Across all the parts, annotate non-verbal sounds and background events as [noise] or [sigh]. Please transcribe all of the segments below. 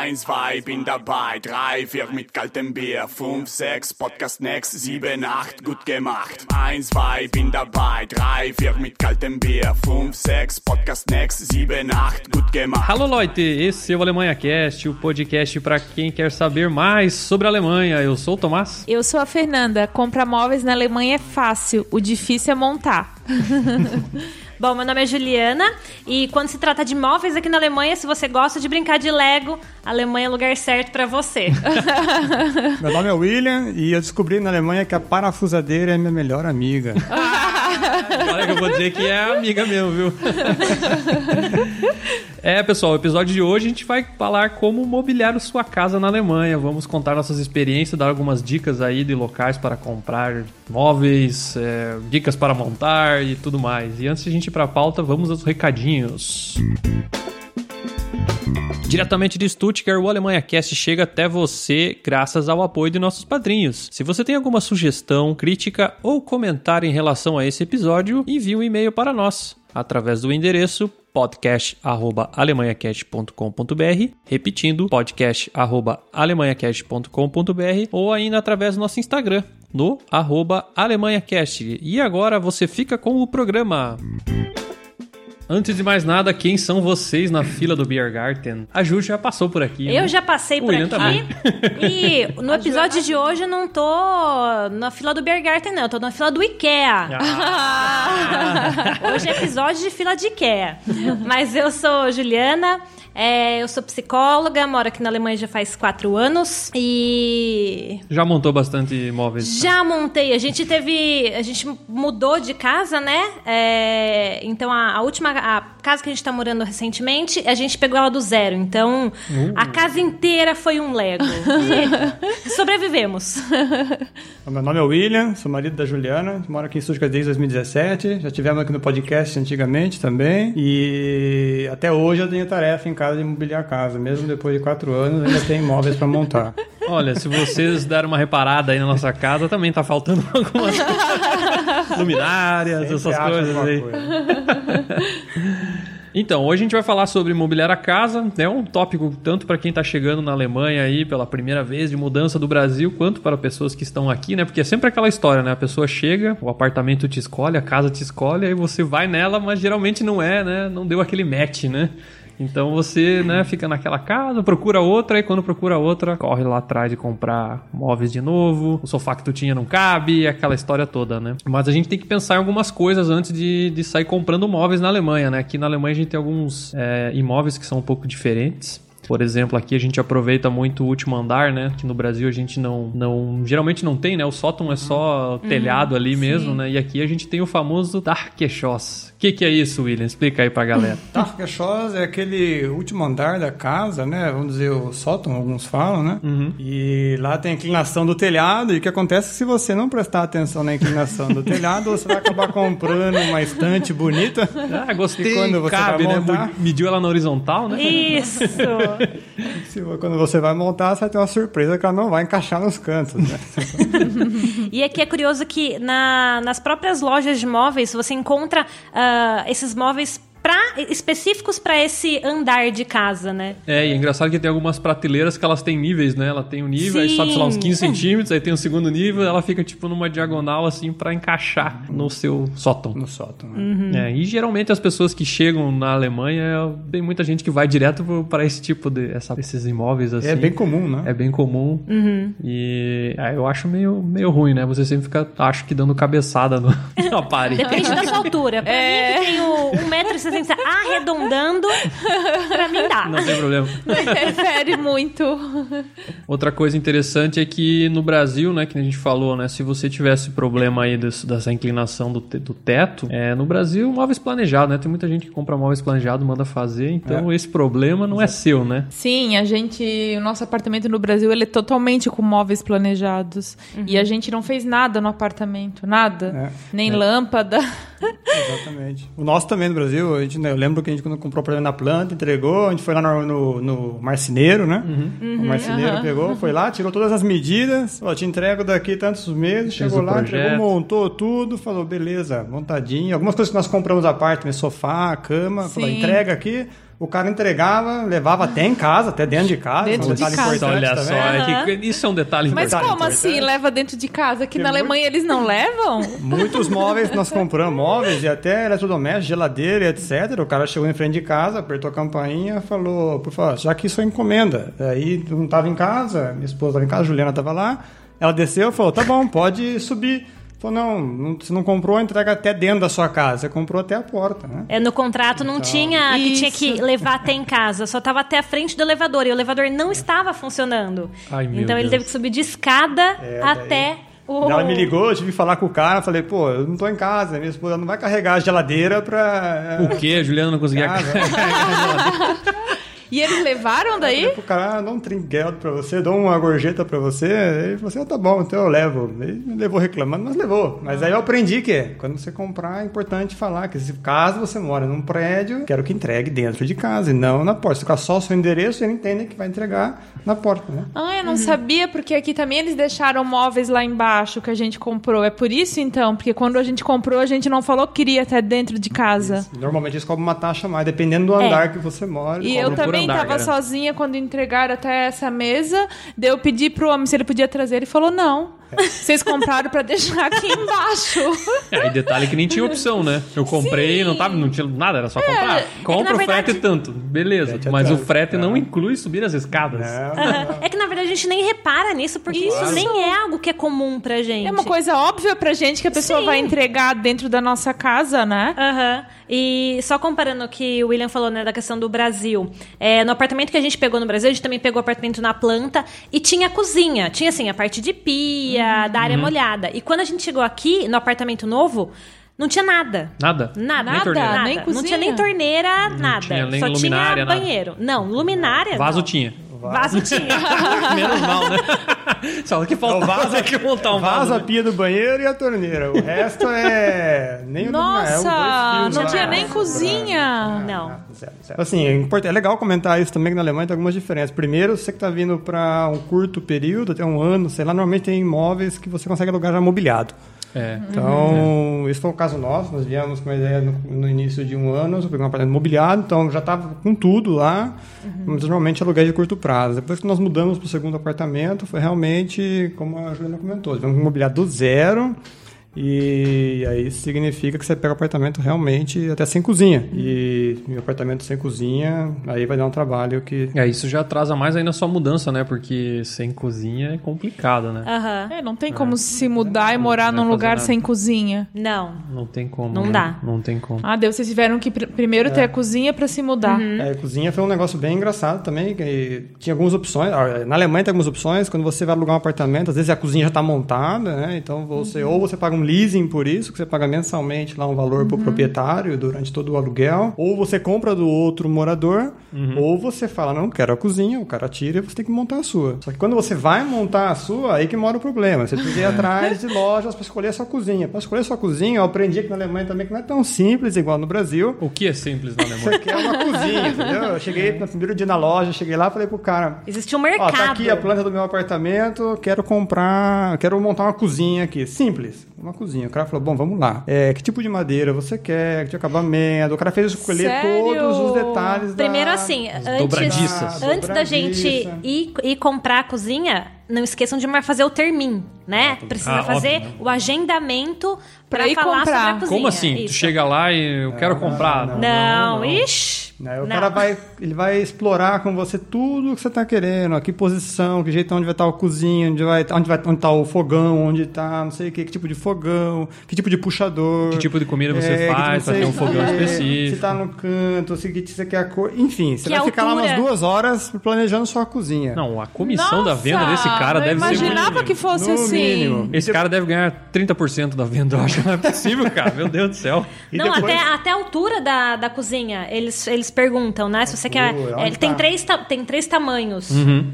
Eins, zwei, bin dabei. Drei, vier mit kaltem Bier. Fünf, sechs, Podcast next. Sieben, acht, gut gemacht. Eins, zwei, bin dabei. Drei, vier mit kaltem Bier. Fünf, sechs, Podcast next. Sieben, acht, gut gemacht. Alô, Leute! Esse é o Alemanha Cast, o podcast para quem quer saber mais sobre a Alemanha. Eu sou o Tomás. Eu sou a Fernanda. Comprar móveis na Alemanha é fácil, o difícil é montar. [laughs] Bom, meu nome é Juliana e quando se trata de móveis aqui na Alemanha, se você gosta de brincar de Lego, a Alemanha é o lugar certo para você. [laughs] Meu nome é William e eu descobri na Alemanha que a parafusadeira é minha melhor amiga. [laughs] [laughs] Olha que eu vou dizer que é amiga mesmo, viu? [laughs] É, pessoal, o episódio de hoje a gente vai falar como mobiliar sua casa na Alemanha. Vamos contar nossas experiências, dar algumas dicas aí de locais para comprar móveis, é, dicas para montar e tudo mais. E antes de a gente ir para a pauta, vamos aos recadinhos. Diretamente de Stuttgart, o Alemanha Cast chega até você graças ao apoio de nossos padrinhos. Se você tem alguma sugestão, crítica ou comentário em relação a esse episódio, envie um e-mail para nós através do endereço podcast@alemanhacast.com.br, repetindo podcast@alemanhacast.com.br ou ainda através do nosso Instagram no alemanhacast. E agora você fica com o programa. Antes de mais nada, quem são vocês na fila do Biergarten? A Ju já passou por aqui. Eu né? já passei O por William aqui. também. E no episódio de hoje eu não tô na fila do Biergarten, não. Eu tô na fila do IKEA. Ah. [laughs] Hoje é episódio de fila de IKEA. Mas eu sou Juliana, é, eu sou psicóloga, moro aqui na Alemanha já faz quatro anos. E Já montou bastante móveis? já montei. A gente teve. A gente mudou de casa, né? É, então a, a última a casa que a gente tá morando recentemente, a gente pegou ela do zero. Então a casa inteira foi um Lego. E sobrevivemos. [laughs] Meu nome é William, sou marido da Juliana, moro aqui em Stuttgart desde 2017. Já tivemos aqui no podcast antigamente também. E até hoje eu tenho tarefa em casa de mobiliar a casa. Mesmo depois de quatro anos, ainda tem imóveis para montar. [laughs] Olha, se vocês deram uma reparada aí na nossa casa, também tá faltando [laughs] algumas luminárias, Sempre essas coisas aí. coisa. [laughs] Então, hoje a gente vai falar sobre imobiliar a casa. É um tópico tanto para quem está chegando na Alemanha aí pela primeira vez de mudança do Brasil, quanto para pessoas que estão aqui, né? Porque é sempre aquela história, né? A pessoa chega, o apartamento te escolhe, a casa te escolhe, aí você vai nela, mas geralmente não é, né? Não deu aquele match, né? Então você, né, fica naquela casa, procura outra, e quando procura outra, corre lá atrás de comprar móveis de novo, o sofá que tu tinha não cabe, aquela história toda, né? Mas a gente tem que pensar em algumas coisas antes de, de sair comprando móveis na Alemanha, né? Aqui na Alemanha a gente tem alguns é, imóveis que são um pouco diferentes. Por exemplo, aqui a gente aproveita muito o último andar, né? Que no Brasil a gente não, não geralmente não tem, né? O sótão é só telhado ali mesmo, né? E aqui a gente tem o famoso Dachgeschoss. O que, que é isso, William? Explica aí pra galera. Dachgeschoss é aquele último andar da casa, né? Vamos dizer, o sótão, alguns falam, né? Uhum. E lá tem a inclinação do telhado. E o que acontece é que se você não prestar atenção na inclinação do telhado, você vai acabar comprando uma estante bonita. Ah, gostei. E quando você Cabe, vai né? montar? Mediu ela na horizontal, né? Isso! [laughs] [laughs] Quando você vai montar, você vai ter uma surpresa que ela não vai encaixar nos cantos, né? [laughs] E aqui é curioso que na- nas próprias lojas de móveis você encontra ah, esses móveis pra, específicos para esse andar de casa, né? É, e é engraçado que tem algumas prateleiras que elas têm níveis, né? Ela tem um nível, aí Sim. sobe, sei lá, uns 15 centímetros, aí tem o segundo nível, ela fica tipo numa diagonal assim pra encaixar no seu sótão. No sótão. Né? Uhum. É, e geralmente as pessoas que chegam na Alemanha, tem muita gente que vai direto para esse tipo de essa, esses imóveis assim. É bem comum, né? É bem comum. Uhum. E ah, eu acho meio, meio ruim, né? Você sempre fica, acho que dando cabeçada no, [laughs] na parede. Depende da sua altura. Pra mim, que tenho 1,60m arredondando, pra mim dá. Não tem problema. [laughs] Interfere muito. Outra coisa interessante é que no Brasil, né, que a gente falou, né, se você tivesse problema aí desse- dessa inclinação do, te- do teto, é, no Brasil, móveis planejados, né? Tem muita gente que compra móveis planejados, manda fazer, então esse problema não é seu, né? Sim, a gente, o nosso apartamento no Brasil, ele é totalmente com móveis planejados. E a gente não fez nada no apartamento, nada. É, Nem lâmpada. Exatamente. O nosso também no Brasil, a gente, né, eu lembro que a gente quando comprou o apartamento na planta, entregou, a gente foi lá no, no, no marceneiro, né? o marceneiro pegou, foi lá, tirou todas as medidas, ó, te entrego daqui tantos meses, chegou lá, projeto. entregou, montou tudo, falou, beleza, montadinho. Algumas coisas que nós compramos à parte, né, sofá, cama, falou, entrega aqui, O cara entregava, levava até em casa, até dentro de casa. Dentro um de casa. Olha também. só, é que isso é um detalhe Mas importante. como assim leva dentro de casa? Aqui na muito- Alemanha eles não levam? Muitos móveis nós compramos, móveis e até eletrodomésticos, geladeira e etc. O cara chegou em frente de casa, apertou a campainha, falou, por favor, já que isso é encomenda. Aí não estava em casa, minha esposa estava em casa, a Juliana estava lá. Ela desceu e falou, tá bom, pode subir. Falou, não, não, você não comprou, entrega até dentro da sua casa. Você comprou até a porta, né? É, no contrato não tinha que tinha que levar até em casa, só tava até a frente do elevador e o elevador não estava funcionando. Ai, meu então ele Deus. teve que subir de escada É, até o. Ela me ligou, eu tive que falar com o cara, falei, pô, eu não tô em casa, minha esposa não vai carregar a geladeira pra... O que? A Juliana não conseguia. Casa. [laughs] E eles levaram daí? O cara, ah, dou um trinquelo pra você, dou uma gorjeta pra você. Ele falou assim, ah, tá bom, então eu levo. Ele me levou reclamando, mas levou. Mas aí eu aprendi que quando você comprar, é importante falar que se caso você mora num prédio, quero que entregue dentro de casa e não na porta. Se ficar só o seu endereço, ele entende que vai entregar na porta, né? Ah, eu não sabia, porque aqui também eles deixaram móveis lá embaixo que a gente comprou. É por isso então? Porque quando a gente comprou, a gente não falou que queria até dentro de casa. Normalmente eles cobram uma taxa mais, dependendo do É. andar que você mora. E eu por também andar, tava cara. sozinha quando entregaram até essa mesa. Daí eu pedi pro homem se ele podia trazer. Ele falou: não. Vocês compraram pra deixar aqui embaixo. [laughs] É, e detalhe que nem tinha opção, né? Eu comprei, não tava, não tinha nada, era só comprar. é Compra na o frete tanto, beleza. Frete é Mas o tanto, frete não é. inclui subir as escadas. Não, Aham. É que na verdade a gente nem repara nisso, porque isso Claro. nem é algo que é comum pra gente. É uma coisa óbvia pra gente que a pessoa Sim. vai entregar dentro da nossa casa, né? Aham. E só comparando o que o William falou, né, da questão do Brasil. É, no apartamento que a gente pegou no Brasil, a gente também pegou apartamento na planta e tinha cozinha. Tinha, assim, a parte de pia, da área molhada. E quando a gente chegou aqui, no apartamento novo, não tinha nada. Nada? Nada, Nem torneira. nada. Nem não cozinha. tinha nem torneira, nada. tinha nem Só luminária, tinha nada. banheiro. Não, luminária. Vaso não. tinha. Vaso tinha. [laughs] Menos mal, né? Só que faltava vaso- [laughs] é que montar um vaso. Vaza a né? pia do banheiro e a torneira. O resto é. Nem o Nossa, é, não tinha nem cozinha. Não. Zero, zero. Assim, é, é legal comentar isso também, que na Alemanha tem algumas diferenças. Primeiro, você que está vindo para um curto período, até um ano, sei lá, normalmente tem imóveis que você consegue alugar já mobiliado. É. Então, esse foi o caso nosso. Nós viemos com uma ideia no, no início de um ano, peguei um apartamento mobiliado, então já estava com tudo lá, mas normalmente aluguel de curto prazo. Depois que nós mudamos para o segundo apartamento, foi realmente, como a Juliana comentou, tivemos um mobiliado do zero. E aí significa que você pega o apartamento realmente até sem cozinha. E um apartamento sem cozinha, aí vai dar um trabalho que. É, isso já atrasa mais ainda a sua mudança, né? Porque sem cozinha é complicado, né? Aham. É, não tem como se mudar e morar Não num lugar nada. sem cozinha. Não. Não tem como. Não né? dá. Não tem como. Ah, Deus, vocês tiveram que pr- primeiro ter a cozinha pra se mudar. É, cozinha foi um negócio bem engraçado também. que tinha algumas opções. ah, Na Alemanha tem algumas opções. Quando você vai alugar um apartamento, às vezes a cozinha já está montada, né? Então você ou você paga um leasing por isso, que você paga mensalmente lá um valor para o proprietário durante todo o aluguel, ou você compra do outro morador, ou você fala, não, quero a cozinha, o cara tira e você tem que montar a sua. Só que quando você vai montar a sua, aí que mora o problema. Você precisa ir [laughs] atrás de lojas para escolher a sua cozinha. Para escolher a sua cozinha, eu aprendi aqui na Alemanha também que não é tão simples igual no Brasil. O que é simples na Alemanha? Você quer uma cozinha, entendeu? Eu cheguei no primeiro dia na loja, cheguei lá, falei pro cara, Existe um ó, mercado. tá aqui a planta do meu apartamento, quero comprar, quero montar uma cozinha aqui. Simples, uma cozinha. O cara falou, bom, vamos lá. É, que tipo de madeira você quer, que tipo de acabamento. O cara fez escolher Sério? todos os detalhes da... Primeiro assim, antes, dobradiças. antes da gente ir, ir comprar a cozinha, não esqueçam de fazer o termin, né? Precisa Ah, fazer óbvio, né? o agendamento Pra para ir falar comprar. sobre a cozinha. Como assim? Tu Isso. chega lá e eu quero comprar. não, Não, ixi. Né? O não. cara vai, ele vai explorar com você tudo que você está querendo, a que posição, que jeito onde vai estar a cozinha, onde vai, onde vai onde tá o fogão, onde está, não sei o que, que tipo de fogão, que tipo de puxador, Que tipo de comida você que faz tipo pra ter um fogão quer, específico. Se tá no canto, se que você quer a cor, enfim, você Que vai ficar lá altura? umas duas horas planejando sua cozinha. Não, a comissão da venda desse cara deve ser. imaginava que fosse No assim. mínimo. Esse cara deve ganhar 30% da venda, eu acho. Não é possível, cara. Meu Deus do céu. E não, depois- até, até a altura da, da cozinha, eles, eles perguntam, né? Se você quer. É, ele tem, tá? três, ta- tem três tamanhos.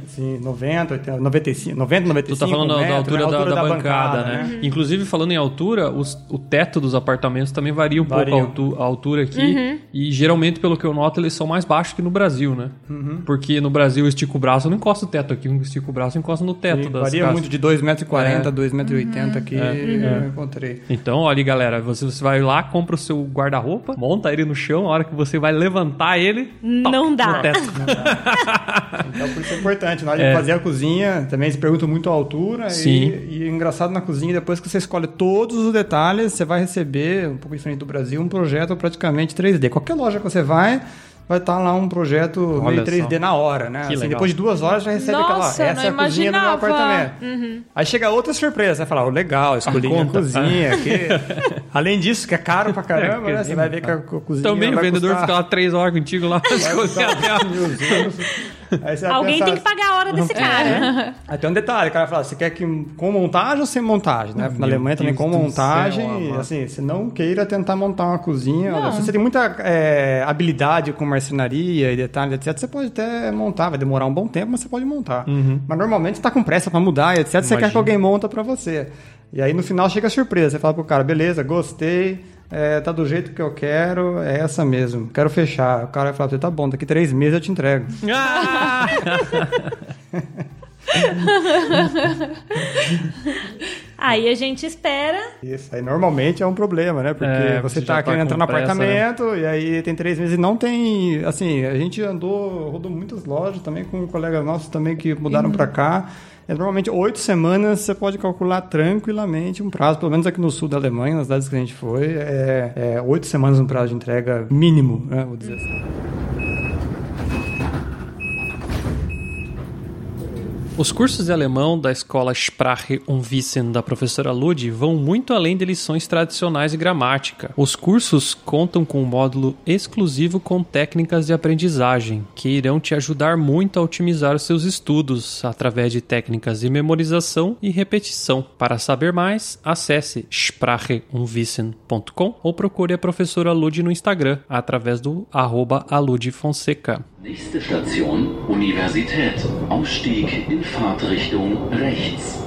Sim, 90, 80, 95, 90, 95 Tu tá falando da- da, altura, né? da, Altura da bancada, né? Uhum. Inclusive, falando em altura, os- o teto dos apartamentos também varia um Varia. pouco a, altu- a altura aqui. Uhum. E geralmente, pelo que eu noto, eles são mais baixos que no Brasil, né? Porque no Brasil eu estico o braço, eu não encosto o teto aqui. Eu estico o braço, eu encosto no teto Sim, das varia casas. muito de 2,40m, É. 2,80m aqui, eu encontrei. Então, olha, galera, você, você vai lá, compra o seu guarda-roupa, monta ele no chão, a hora que você vai levantar matar ele. Não dá. No teto. Então, por isso é importante. Na hora de fazer a cozinha, também se pergunta muito a altura. Sim. E, e engraçado na cozinha, depois que você escolhe todos os detalhes, você vai receber, um pouco diferente do Brasil, um projeto praticamente 3D. Qualquer loja que você vai, vai estar lá um projeto Olha meio 3D só. na hora, né? Assim, depois de duas horas já recebe Nossa, aquela. Essa não é a cozinha do meu apartamento. Aí chega outra surpresa, você vai falar, oh, legal, escolhi minha conta. cozinha. Que... [laughs] Além disso, que é caro pra [laughs] caramba, É, né? Você vai ver que a co- cozinha. Também o vendedor custar- fica lá três horas contigo lá. [laughs] [laughs] você vai Alguém pensar tem que pagar a hora desse cara. Aí tem um detalhe, o cara fala, você quer que com montagem ou sem montagem, né? Na Alemanha também com montagem, céu, assim, você não queira tentar montar uma cozinha. olha, se você tem muita é, habilidade com marcenaria e detalhes, etc, você pode até montar, vai demorar um bom tempo, mas você pode montar. Mas normalmente você tá com pressa pra mudar e etc, você quer que alguém monta pra você. E aí no final chega a surpresa, você fala pro cara, beleza, gostei, é, tá do jeito que eu quero, é essa mesmo, quero fechar. O cara vai falar, pra você, tá bom, daqui três meses eu te entrego. Ah! [laughs] Aí a gente espera. Isso, aí normalmente é um problema, né? Porque É, você, você tá tá querendo entrar no pressa, né? apartamento e aí tem três meses e não tem. Assim, a gente andou, rodou muitas lojas também com colegas nossos também que mudaram pra cá. É, normalmente oito semanas você pode calcular tranquilamente um prazo, pelo menos aqui no sul da Alemanha, nas cidades que a gente foi, é é oito semanas um prazo de entrega mínimo, né? Vou dizer assim. Os cursos de alemão da escola Sprache und Wissen da professora Lud vão muito além de lições tradicionais de gramática. Os cursos contam com um módulo exclusivo com técnicas de aprendizagem, que irão te ajudar muito a otimizar os seus estudos através de técnicas de memorização e repetição. Para saber mais, acesse spracheundwissen.com ou procure a professora Lud no Instagram através do arroba aludfonseca. Nächste Station Universität. In Fahrtrichtung rechts.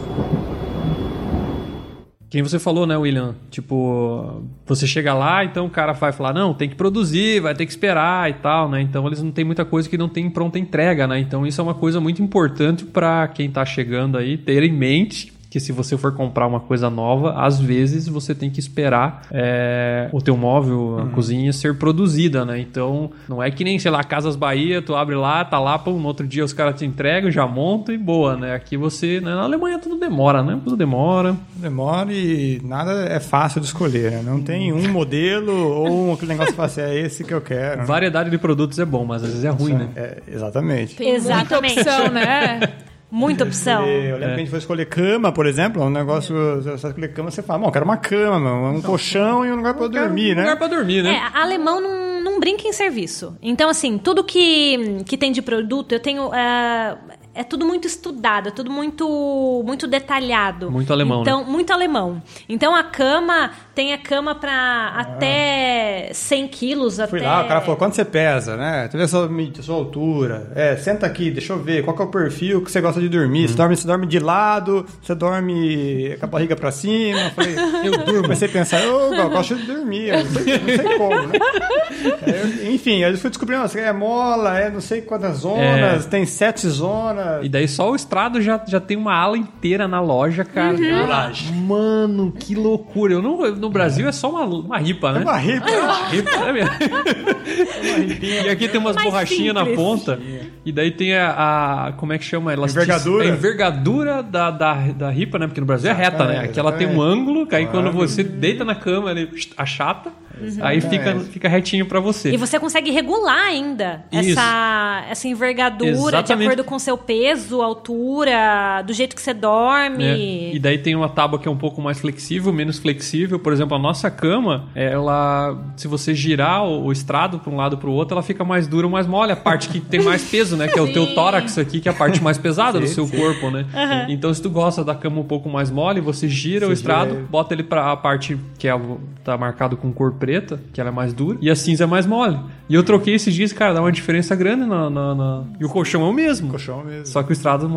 Quem você falou, né, William? Tipo, você chega lá, então o cara vai falar, não, tem que produzir, vai ter que esperar e tal, né? Então eles não tem muita coisa que não tem pronta entrega, né? Então isso é uma coisa muito importante para quem tá chegando aí ter em mente que se você for comprar uma coisa nova, às vezes você tem que esperar é, o teu móvel, a cozinha ser produzida, né? Então não é que nem, sei lá, Casas Bahia, tu abre lá, tá lá, pô, no outro dia os caras te entregam, já montam e boa, né? Aqui você, né? na Alemanha tudo demora, né? Tudo demora. Demora e nada é fácil de escolher, né? Não tem um modelo ou aquele negócio que assim, é esse que eu quero. né? Variedade de produtos é bom, mas às vezes é ruim, né? É, exatamente. Tem Exatamente. muita opção, né? [laughs] Muita opção. Eu lembro que a gente foi escolher cama, por exemplo, um negócio, você vai escolher cama, você fala, bom, eu quero uma cama, meu, um colchão e um lugar pra dormir, né? Lugar pra dormir, né? É, alemão não, não brinca em serviço. Então, assim, tudo que, que tem de produto, eu tenho. É, é tudo muito estudado, é tudo muito, muito detalhado. Muito alemão, Então, muito alemão. Então, a cama tem a cama pra até 100 quilos. Fui até... lá, o cara falou, quanto você pesa, né? Eu ver a sua, a sua altura. É, senta aqui, deixa eu ver, qual que é o perfil que você gosta de dormir? Você, dorme, você dorme de lado, você dorme com a barriga pra cima? Eu falei, eu durmo. Comecei a pensar, eu, eu gosto de dormir, eu não sei, não sei como, né? [laughs] É, eu- enfim, aí eu fui descobrindo, nossa, é mola, é não sei quantas zonas, tem sete zonas. E daí só o estrado já, já tem uma ala inteira na loja, cara. Mano, que loucura. Eu não, no Brasil é só uma, uma ripa, né? É uma ripa. ripa, é mesmo. [laughs] e aqui tem umas Mais borrachinhas na ponta. E daí tem a, a- Como é que chama? Elastic- Envergadura. A envergadura da, da, da ripa, né? Porque no Brasil é reta, né? Aqui ela tem um ângulo, que aí quando você deita na cama, ele achata. Aí fica, fica retinho pra você. E você consegue regular ainda Isso. essa, essa envergadura de Exatamente. acordo com seu peso, altura, do jeito que você dorme. É. E daí tem uma tábua que é um pouco mais flexível, menos flexível. Por exemplo, a nossa cama, ela, se você girar o, o estrado para um lado para o outro, ela fica mais dura ou mais mole. A parte que tem mais peso, né? Que é o teu tórax aqui, que é a parte mais pesada do seu corpo, né? Então, se tu gosta da cama um pouco mais mole, você gira o estrado, gira ele. bota ele para a parte que é, tá marcado com cor preta, que ela é mais dura, e a cinza é mais mole. E eu troquei esses dias, cara, dá uma diferença grande na, na- na- E o colchão é o mesmo. Colchão mesmo. Só que o estrado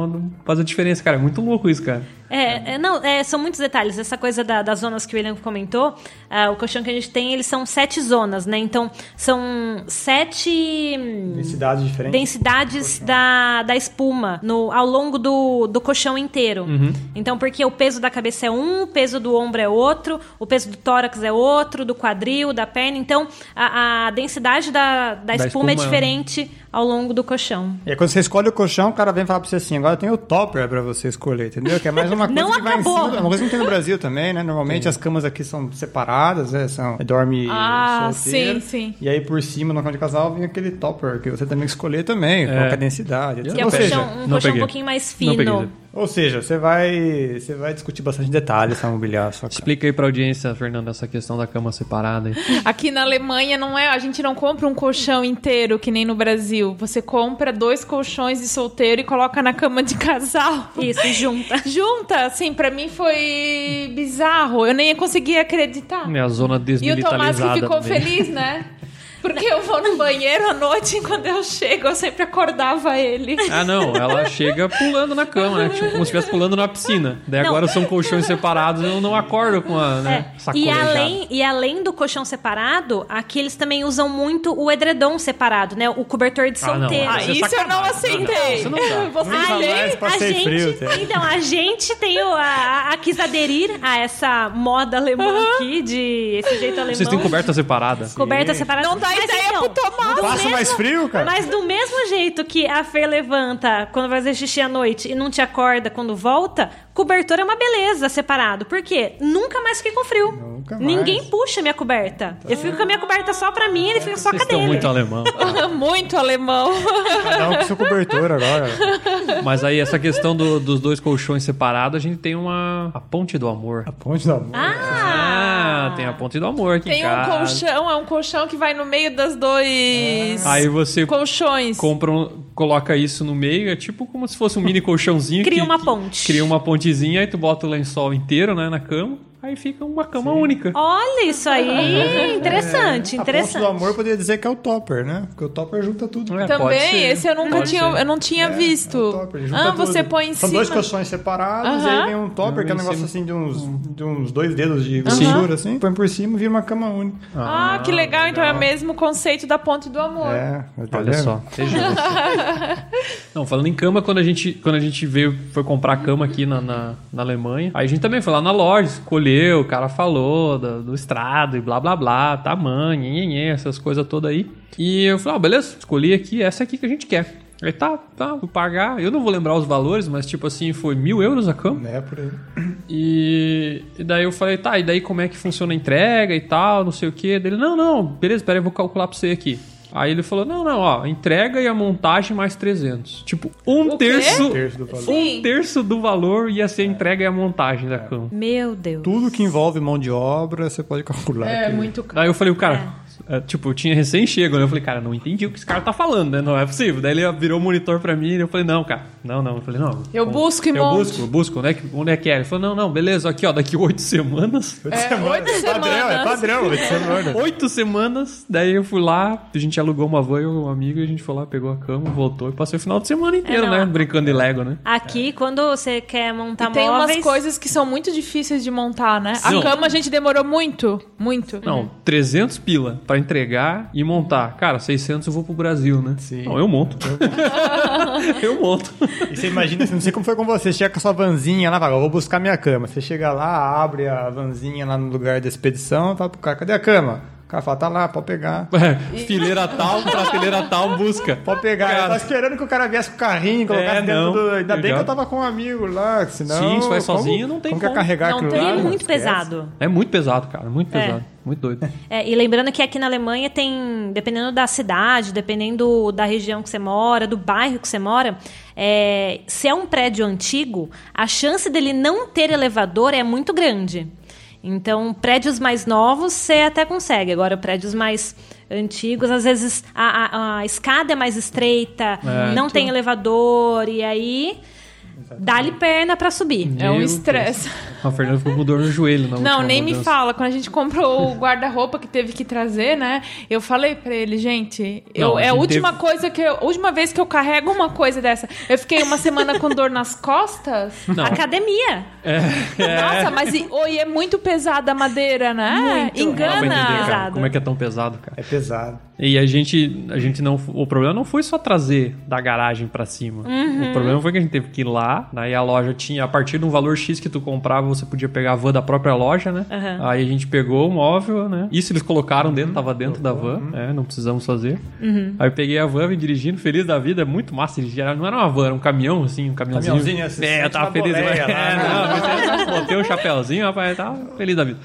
faz a diferença, cara. É muito louco isso, cara. É, é, não, é, são muitos detalhes. Essa coisa da- das zonas que o William comentou, ah, o colchão que a gente tem, eles são sete zonas, né? Então, são sete hum, Densidade diferente. densidades da, da espuma no, ao longo do, do colchão inteiro. Então, porque o peso da cabeça é um, o peso do ombro é outro, o peso do tórax é outro, do quadril, da perna. Então, a, a densidade da, da, Da espuma, é espuma- diferente ao longo do colchão. E aí, quando você escolhe o colchão, o cara vem falar pra você assim: agora tem o topper pra você escolher, entendeu? Que é mais uma coisa Não que vai em acabou. cima. É uma coisa que não tem no Brasil também, né? Normalmente as camas aqui são separadas, né? São, dorme Ah, solteiro. sim, sim. E aí por cima, no cama de casal, vem aquele topper, que você também tem que escolher também, qual que é a densidade. etc. Que é um Ou seja, colchão, um não colchão um peguei. pouquinho mais Não peguei. fino. Ou seja, você vai, você vai discutir bastante detalhes pra mobiliar sua. Explica aí pra audiência, Fernando, essa questão da cama separada. Aqui na Alemanha não é, a gente não compra um colchão inteiro que nem no Brasil. Você compra dois colchões de solteiro e coloca na cama de casal. Isso, junta. [laughs] Junta, assim, pra mim foi bizarro. Eu nem conseguia acreditar. É a zona E o Tomás desmilitarizada. que ficou meio. feliz, né? [laughs] Porque eu vou no banheiro à noite e quando eu chego eu sempre acordava ele. Ah, não, ela chega pulando na cama, né? Tipo, como se estivesse pulando na piscina. Daí Não. agora são colchões separados, eu não acordo com a, né, É, E além, e além do colchão separado, aqui eles também usam muito o edredom separado, né? O cobertor de Ah, não. solteiro. Ah, Ah, Isso é isso eu não aceitei. Isso não dá. Você mais passei gente, frio, então, a gente tem o, a, a, quis aderir a essa moda alemã aqui, de esse jeito alemão. Vocês têm coberta separada? Coberta separada. Não dá Mas ideia então, pro do Passa mais frio, cara? Mas do mesmo jeito que a Fer levanta quando vai fazer xixi à noite e não te acorda quando volta, cobertor é uma beleza separado. Por quê? Nunca mais fiquei com frio. Nunca mais. Ninguém puxa minha coberta. Eu fico com a minha coberta só pra mim e ele fica só com Vocês a estão dele. muito alemão. [laughs] Muito alemão. Cada um com seu cobertor agora. Mas aí, essa questão do- dos dois colchões separados, a gente tem uma... A ponte do amor. A ponte da amor. Ah, tem a ponte do amor aqui Tem em um colchão, é um colchão que vai no meio das dois Aí você colchões. compra um- coloca isso no meio, é tipo como se fosse um mini [laughs] colchãozinho. Cria que- uma ponte. Cria uma pontezinha, aí tu bota o lençol inteiro, né, na cama. Aí fica uma cama única. Olha isso aí, interessante, A ponte do interessante. amor poderia dizer que é o topper, né? Porque o topper junta tudo. É, Também, esse eu nunca Pode tinha, ser. eu não tinha É, visto. é o topper, junta ah, tudo. você põe em São cima. dois colchões separados, Aham. e aí vem um topper, que é um negócio cima. assim de uns, de uns dois dedos de grossura, assim. Põe por cima e vira uma cama única. Ah, que legal. Então é o mesmo conceito da ponte do amor. É, tá Olha vendo? só. [laughs] Não, falando em cama, quando a gente, quando a gente veio, foi comprar cama aqui na, na, na Alemanha, aí a gente também foi lá na loja, escolheu, o cara falou do, do estrado e blá blá blá, tamanho, essas coisas todas aí. E eu falei, ah, beleza, escolhi aqui, essa aqui que a gente quer. Aí tá, tá, vou pagar. Eu não vou lembrar os valores, mas tipo assim, foi mil euros a cama. É, por aí. E, e daí eu falei, tá, e daí como é que funciona a entrega e tal, não sei o que. Dele, não, não, beleza, peraí, eu vou calcular pra você aqui. Aí ele falou, não, não, ó, entrega e a montagem mais 300. Tipo, um terço, Um terço do valor. Um terço do valor ia ser a entrega e a montagem da cama. Meu Deus. Tudo que envolve mão de obra, você pode calcular. É, que- muito caro. Daí eu falei, o cara, é, tipo, eu tinha recém-chego, né? Eu falei, cara, não entendi o que esse cara tá falando, né? Não é possível. Daí ele virou o monitor pra mim e eu falei, não, cara, não, não. Eu falei, não. Eu bom, busco e Eu monto. busco, eu busco, onde é, que, onde é que é? Ele falou, não, não, beleza, aqui, ó, daqui oito semanas. [laughs] Oito É, semanas. oito É padrão, é padrão. Oito semanas. Oito semanas, daí eu fui lá, a gente alugou uma van, eu e um amigo, e a gente foi lá, pegou a cama, voltou e passei o final de semana inteiro, É, né? Brincando de Lego, né? Aqui, quando você quer montar E tem móveis... umas coisas que são muito difíceis de montar, né? Não. A cama a gente demorou muito, muito. Não, 300 pila pra entregar e montar. Cara, 600 eu vou pro Brasil, né? Sim. Não, eu monto. [laughs] eu monto. E você imagina, não sei como foi com você, chega com a sua vanzinha lá, fala, eu vou buscar minha cama. Você chega lá, abre a vanzinha lá no lugar da expedição, fala pro cara, cadê a cama? O cara fala, tá lá, pode pegar. [laughs] É, fileira tal, prateleira tal, busca. Pode pegar. Cara. Eu tava esperando que o cara viesse com o carrinho, colocasse É, dentro não. do. Ainda bem que eu tava com um amigo lá, senão. Sim, se vai como- sozinho, não tem como. é como. carregar Não aquilo tem, lá? É muito pesado. É muito pesado, cara, muito É. pesado. Muito doido. É, e lembrando que aqui na Alemanha tem, dependendo da cidade, dependendo da região que você mora, do bairro que você mora, é, se é um prédio antigo, a chance dele não ter elevador é muito grande. Então, prédios mais novos você até consegue. Agora, prédios mais antigos, às vezes a, a- a escada é mais estreita, É. não tem elevador, e aí dá-lhe perna para subir. É um Meu estresse. A Fernanda ficou com dor no joelho na Não, última nem me mudança. fala. Quando a gente comprou o guarda-roupa que teve que trazer, né? Eu falei pra ele, gente, eu, Não, é a última teve- coisa que eu, a última vez que eu carrego uma coisa dessa. Eu fiquei uma semana com dor nas costas. Não, Academia. [laughs] Nossa, mas e, oi, é muito pesada a madeira, né? Muito. não pra entender, Engana. cara, como é que é tão pesado, cara. É pesado. E a gente, a gente não. O problema não foi só trazer da garagem pra cima. Uhum. O problema foi que a gente teve que ir lá, daí a loja tinha, a partir de um valor X que tu comprava, você podia pegar a van da própria loja, né? Uhum. Aí a gente pegou o móvel, né? Isso eles colocaram dentro, tava dentro da van, Uhum. é, não precisamos fazer. Aí eu peguei a van, vim dirigindo, feliz da vida, muito massa. Eles Não era uma van, era um caminhão, assim, um caminhãozinho. Caminhãozinho, assim, É, eu sente tava feliz. boleia lá, é, né? não, mas eu botei um chapéuzinho, rapaz, tava feliz da vida.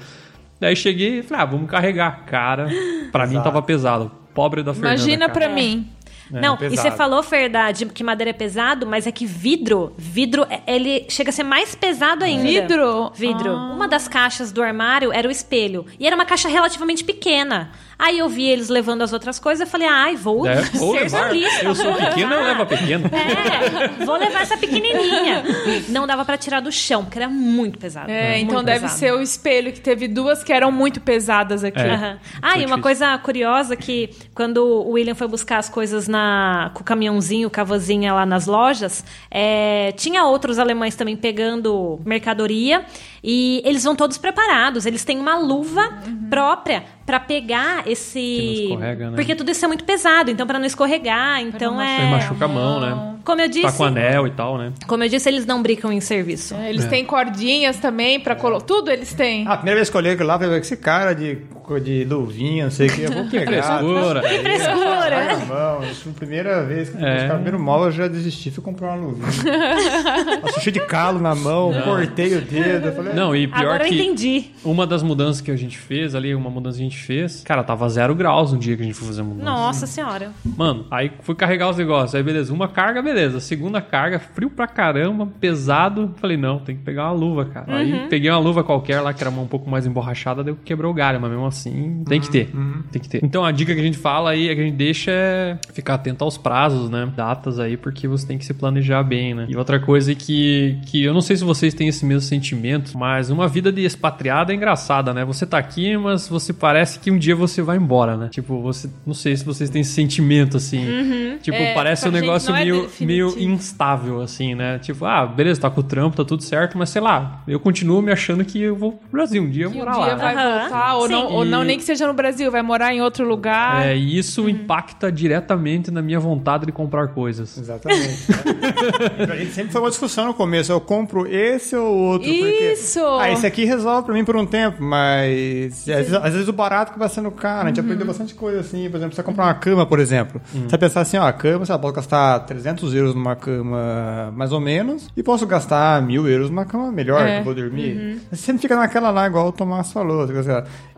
Daí cheguei e falei, ah, vamos carregar. Cara, pra mim tava pesado. Pobre da Fernanda. Imagina cara. pra mim. Não, e pesado. você falou, Fer, da- de que madeira é pesado, mas é que vidro, vidro, é- ele chega a ser mais pesado ainda. Vidro? Vidro. Ah. Uma das caixas do armário era o espelho. E era uma caixa relativamente pequena. Aí eu vi eles levando as outras coisas, eu falei, ai, vou É, [laughs] ser ou levar. solista. Eu sou vou pequeno, eu levo a pequeno. É, vou levar essa pequenininha. Não dava pra tirar do chão, porque era muito pesado. É, muito então deve pesado. ser o espelho, que teve duas que eram muito pesadas aqui. É. Aham. Ah, e uma difícil. coisa curiosa que quando o William foi buscar as coisas na, com o caminhãozinho, com a vozinha lá nas lojas, é, tinha outros alemães também pegando mercadoria e eles vão todos preparados. Eles têm uma luva própria para pegar esse, Que não escorrega, né? porque tudo isso é muito pesado, então para não escorregar, então Aí é. machuca a mão, né? Como eu Tá disse, com anel e tal, né? como eu disse, eles não brincam em serviço. É, Eles têm cordinhas também pra colocar. Tudo eles têm. Ah, a primeira vez que eu olhei aquilo lá, eu falei, esse cara de, de luvinha, não sei o que, eu vou [laughs] pegar. Frescura. Que frescura! Na mão, isso, a primeira vez que eu É. o primeiro móvel, eu já desisti, fui comprar uma luvinha. [laughs] Nossa, cheio de calo na mão, cortei o dedo. Eu falei, Não, e pior Agora eu que entendi. uma das mudanças que a gente fez ali, uma mudança que a gente fez, cara, tava zero graus no dia que a gente foi fazer a mudança. Nossa senhora. Mano, aí fui carregar os negócios. Aí beleza, uma carga, beleza. Segunda carga, frio pra caramba, pesado. Falei, não, tem que pegar uma luva, cara. Uhum. Aí peguei uma luva qualquer lá, que era uma um pouco mais emborrachada, deu quebrou o galho, mas mesmo assim, tem que ter. Tem que ter. Então a dica que a gente fala aí é que a gente deixa é ficar atento aos prazos, né? Datas aí, porque você tem que se planejar bem, né? E outra coisa que, que eu não sei se vocês têm esse mesmo sentimento, mas uma vida de expatriado é engraçada, né? Você tá aqui, mas você parece que um dia você vai embora, né? Tipo, você. Não sei se vocês têm esse sentimento assim. Tipo, É, parece um pra negócio é meio, definitivo. meio instável, assim, né? Tipo, ah, beleza, tá com o trampo, tá tudo certo, mas sei lá, eu continuo me achando que eu vou pro Brasil um dia eu Que morar um lá. dia né? vai Aham, voltar, ou não, ou não, nem que seja no Brasil, vai morar em outro lugar. É, e isso impacta diretamente na minha vontade de comprar coisas. Exatamente. [laughs] a gente sempre foi uma discussão no começo. Eu compro esse ou outro. Isso! Porque, ah, esse aqui resolve pra mim por um tempo, mas às vezes, às vezes o barato que vai sendo caro. A gente Uhum. aprendeu bastante coisa assim. Por exemplo, você comprar uma cama, por exemplo. Você vai pensar assim, ó, a cama, você pode gastar 300 euros numa cama mais ou menos e posso gastar mil euros numa cama melhor É. que eu vou dormir. Você sempre fica naquela lá, igual o Tomás falou. Assim,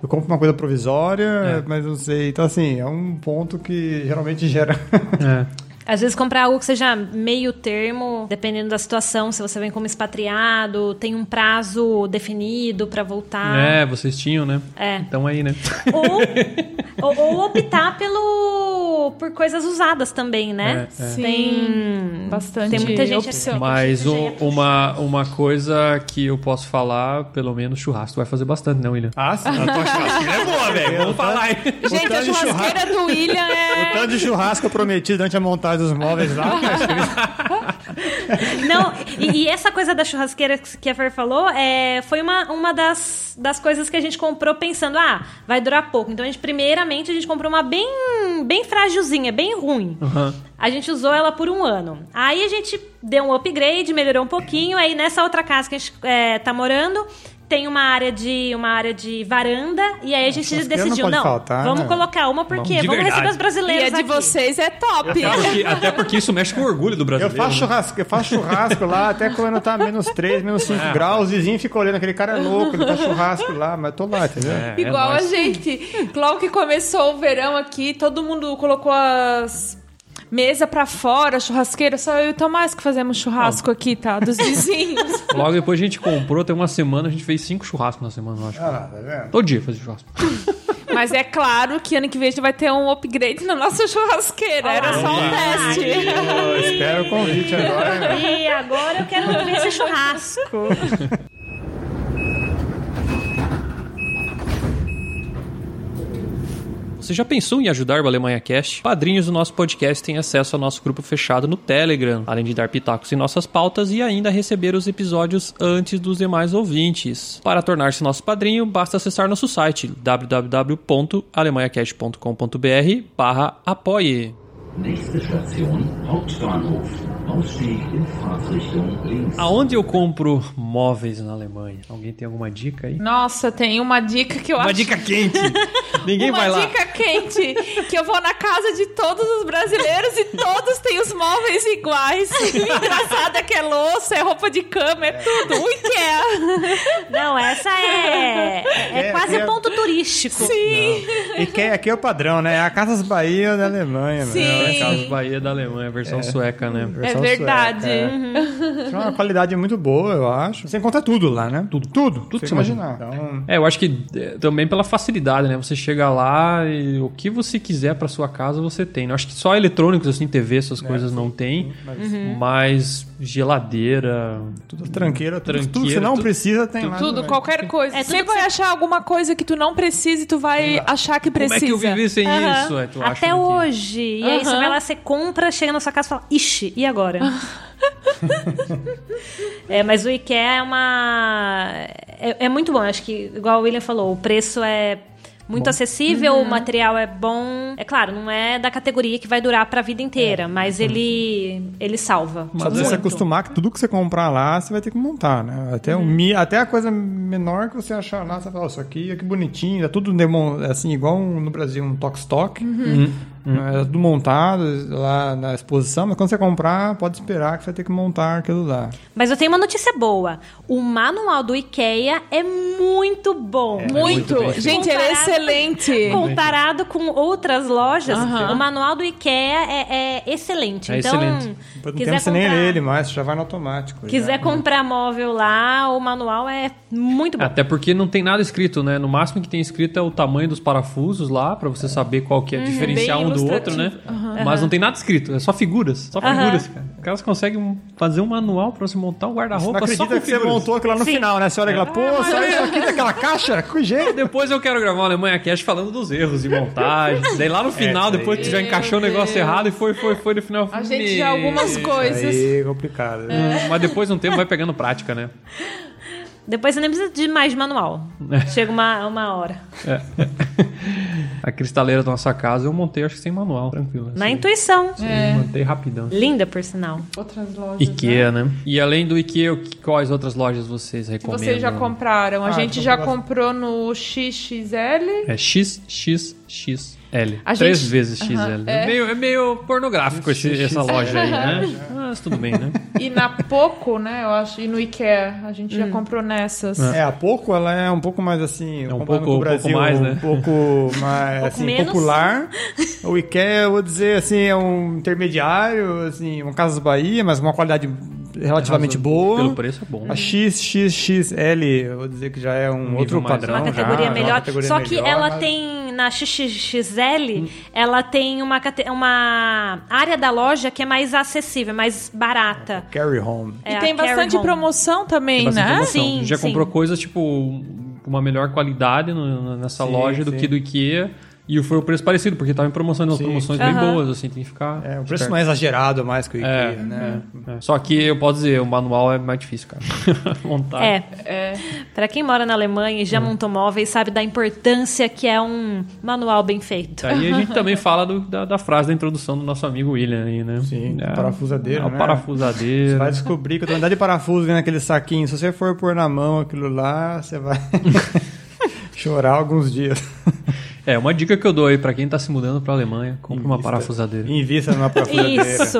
Eu compro uma coisa provisória, mas não sei. Então, assim, é um ponto que geralmente gera... É. [laughs] Às vezes comprar algo que seja meio termo, dependendo da situação, se você vem como expatriado, tem um prazo definido pra voltar. É, vocês tinham, né? É. Então aí, né? Ou, [laughs] ou, ou optar pelo por coisas usadas também, né? É, é. Sim, Tem bastante tem muita gente opção. assim. Mas o- ia puxar. uma, uma coisa que eu posso falar, pelo menos churrasco vai fazer bastante, né, William? Ah, sim. A tua churrasqueira é boa, velho. Vamos falar aí. Gente, a churrasqueira do William O é. tanto de churrasco que eu prometi durante a montagem dos móveis lá, [laughs] Não, e, e essa coisa da churrasqueira que a Fer falou é, foi uma, uma das, das coisas que a gente comprou pensando, ah, vai durar pouco. Então, a gente, primeiramente, a gente comprou uma bem, bem frágilzinha, bem ruim. Aham. A gente usou ela por um ano. Aí a gente deu um upgrade, melhorou um pouquinho. Aí nessa outra casa que a gente é, tá morando, tem uma área de uma área de varanda. E aí a gente não decidiu, pode não, faltar, vamos né? colocar uma porque de vamos verdade. receber os E brasileiros a de aqui. vocês é top. Até porque, até porque isso mexe com o orgulho do Eu brasileiro. faço né? churrasco, eu faço churrasco lá, até quando tá menos 3, menos 5 É. graus, o vizinho fica olhando, aquele cara é louco, ele faz churrasco lá, mas tô lá, entendeu? É, é Igual a gente. Logo que começou o verão aqui, todo mundo colocou as mesa pra fora, churrasqueira, só eu e o Tomás que fazemos churrasco aqui, tá? Dos vizinhos. [laughs] Logo depois a gente comprou, tem uma semana, a gente fez cinco churrascos na semana, eu acho. Ah, tá vendo? Todo dia fazia churrasco. [laughs] Mas é claro que ano que vem a gente vai ter um upgrade na nossa churrasqueira. Era só um teste. Eu espero o convite agora. né? E agora eu quero ver esse churrasco. [laughs] Você já pensou em ajudar o Alemanha Cast? Padrinhos do nosso podcast têm acesso ao nosso grupo fechado no Telegram, além de dar pitacos em nossas pautas e ainda receber os episódios antes dos demais ouvintes. Para tornar-se nosso padrinho, basta acessar nosso site www.alemanhacast.com.br barra apoie. Nächste Station, Hauptbahnhof. Aonde eu compro móveis na Alemanha? Alguém tem alguma dica aí? Nossa, tem uma dica que eu Uma acho. dica quente! [laughs] Ninguém uma vai lá. dica quente, que eu vou na casa de todos os brasileiros e todos têm os móveis iguais. [laughs] O engraçado é que é louça, é roupa de cama, é tudo. O Ikea. Não, essa é. É, É, quase é- ponto turístico. Sim. E que, aqui é o padrão, né? É a Casas Bahia da Alemanha, Sim. meu. É Casas Bahia da Alemanha, versão sueca, né? É Versão verdade. sueca, é. Tem uma qualidade muito boa, eu acho. Você encontra tudo lá, né? Tudo. Tudo. Tudo que você você imaginar. Então, É, eu acho que é, também pela facilidade, né? Você chega lá e o que você quiser pra sua casa você tem. né? Eu acho que só eletrônicos, assim, TV, essas coisas não tem. Mas geladeira. tudo tranqueira, tudo, tudo que Tranqueira, você não tudo- precisa tem lá. Tudo, né? qualquer coisa. É tudo Sempre que vai você- achar alguma coisa que tu não precisa e tu vai achar que Como é precisa. que eu vivi sem Aham. isso? É, tu acha Até que- hoje. E aí você vai lá, você compra, chega na sua casa e fala, ixi, e agora? [laughs] é, mas o IKEA é uma. É, é muito bom. Acho que, igual o William falou, o preço é. Muito acessível, Uhum. o material é bom. É claro, não é da categoria que vai durar pra vida inteira, mas ele ele salva. Se muito. acostumar que tudo que você comprar lá, você vai ter que montar, né? Até, o mi, até a coisa menor que você achar lá, você fala, "Oh, isso aqui é que bonitinho, é tudo assim, igual um- no Brasil, um toque-stock. É tudo montado lá na exposição, mas quando você comprar, pode esperar que você vai ter que montar aquilo lá. Mas eu tenho uma notícia boa. O manual do IKEA é muito bom. Muito. muito bem Gente, ele é Comparado- excelente. Comparado com outras lojas, Aham. o manual do IKEA é, é excelente. É então, excelente. Não quiser tem você nem comprar, ler ele mais, já vai no automático. quiser já. comprar móvel lá, o manual é muito bom. Até porque não tem nada escrito, né? No máximo que tem escrito é o tamanho dos parafusos lá, pra você saber qual que é diferenciar Bem um do outro, né? ilustrativo. Mas não tem nada escrito, é só figuras. Só figuras, cara. Os caras conseguem fazer um manual pra você montar um Você não guarda-roupa só acredita com que você figuras. montou aquilo lá no Sim. final, né? Você olha e fala, pô, saiu isso aqui daquela caixa? Que jeito. [laughs] Depois eu quero gravar um Alemanha Cash falando dos erros de montagem. [laughs] Daí lá no final, isso aí. depois tu já encaixou o negócio errado e foi, foi, foi no final. A gente já algumas coisas. Aí, complicado. né? Hum, Mas depois de um tempo vai pegando prática, né? Depois você nem precisa de mais manual. É. Chega uma, uma hora. A cristaleira da nossa casa eu montei, acho que sem manual, tranquilo. Na assim. intuição. Eu Montei rapidão. Linda, por sinal. Outras lojas. Ikea, né? E além do Ikea, quais outras lojas vocês Que recomendam? vocês já compraram. A Ah, gente já comprou no XXL. É XXXL. A Três gente- vezes XL. Aham, é. é. meio, é meio pornográfico esse- essa loja aí, né? [laughs] Mas tudo bem, né? E na Poco, né? Eu acho. E no Ikea. A gente Hum. já comprou nessas. É, a pouco ela é um pouco mais assim, um comparando pouco- com o um Brasil, pouco [laughs] mais, né? um pouco mais assim, menos. popular. O IKEA, eu vou dizer assim, é um intermediário, assim, um Casas Bahia, mas uma qualidade relativamente boa. Pelo preço é bom. A XXXL, eu vou dizer que já é um, outro padrão. Uma categoria já, melhor. uma categoria Só que melhor, ela mas- tem, na XXXL, ela tem uma, uma área da loja que é mais acessível, mais barata. Carry home. É e tem bastante Home. promoção também, Tem bastante né? promoção. Sim, A gente já sim. comprou coisas, tipo, com uma melhor qualidade no- nessa Sim, loja do sim. que do Ikea. E foi o preço parecido, porque tava em promoção, umas Sim. promoções bem Aham. boas, assim, tem que ficar. É, o preço esperto. é exagerado mais que o IKEA, É, né? é, é. Só que eu posso dizer, o manual é mais difícil, cara. Montar. [laughs] É. É. Pra quem mora na Alemanha e Hum. já montou móveis, sabe da importância que é um manual bem feito. Aí a gente [laughs] também fala do- da, da frase da introdução do nosso amigo William aí, né? Sim, é, parafusadeiro, é o né? parafusadeiro. Você vai descobrir que a quantidade de parafuso vem naquele saquinho. Se você for pôr na mão aquilo lá, você vai [laughs] chorar alguns dias. É, uma dica que eu dou aí pra quem tá se mudando pra Alemanha, compre uma parafusadeira. Invista numa parafusadeira. Isso.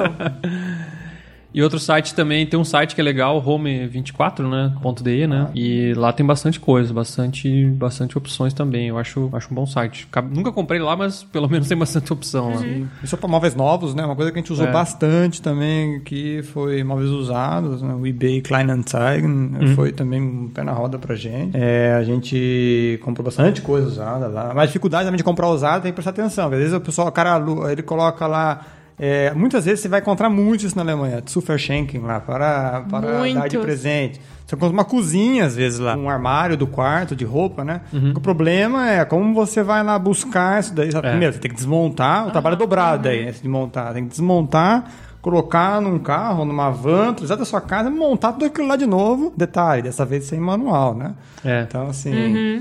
E outro site também, tem um site que é legal, home24, né? .de, né? E lá tem bastante coisa, bastante, bastante opções também. Eu acho, acho um bom site. Nunca comprei lá, mas pelo [laughs] menos tem bastante opção lá. Isso para móveis novos, né? Uma coisa que a gente usou É. bastante também, que foi móveis usados, né? O eBay Kleinanzeigen foi também um pé na roda pra gente. É, a gente comprou bastante coisa usada lá. Mas a dificuldade também de comprar usado tem que prestar atenção. Às vezes o pessoal, o cara, ele coloca lá É, muitas vezes você vai encontrar muito isso na Alemanha, Superschenken lá, para, para dar de presente. Você encontra uma cozinha, às vezes, lá, um armário do quarto, de roupa, né? O problema é como você vai lá buscar isso daí. É. Primeiro, você tem que desmontar, o trabalho é dobrado daí, né? de montar. Tem que desmontar, colocar num carro, numa van, trazer da sua casa e montar tudo aquilo lá de novo. Detalhe, dessa vez sem manual, né? É. Então, assim,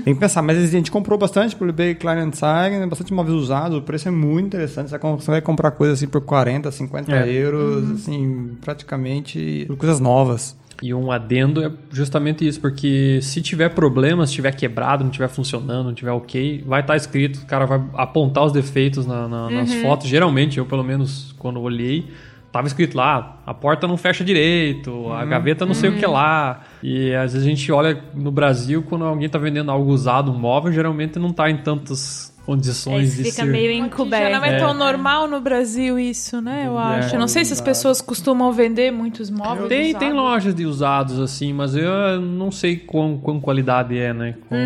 tem que pensar. Mas a gente comprou bastante pelo eBay Kleinanzeigen, né? bastante móveis usados, o preço é muito interessante. Você vai comprar coisas assim por 40, 50 É. euros, assim, praticamente coisas novas. E um adendo é justamente isso, porque se tiver problema, se tiver quebrado, não tiver funcionando, não tiver ok, vai estar escrito, o cara vai apontar os defeitos na- na- nas fotos. Geralmente, eu pelo menos quando olhei, tava escrito lá, a porta não fecha direito, a gaveta não sei o que lá. E às vezes a gente olha no Brasil, quando alguém tá vendendo algo usado, um móvel, geralmente não tá em tantas condições Esse de fica ser- meio Já não encoberto. é, É. tão normal no Brasil isso, né? Eu acho. Eu não sei se as exato. pessoas costumam vender muitos móveis. Tem, usados. tem lojas de usados assim, mas eu não sei quão, quão qualidade é, né? Quão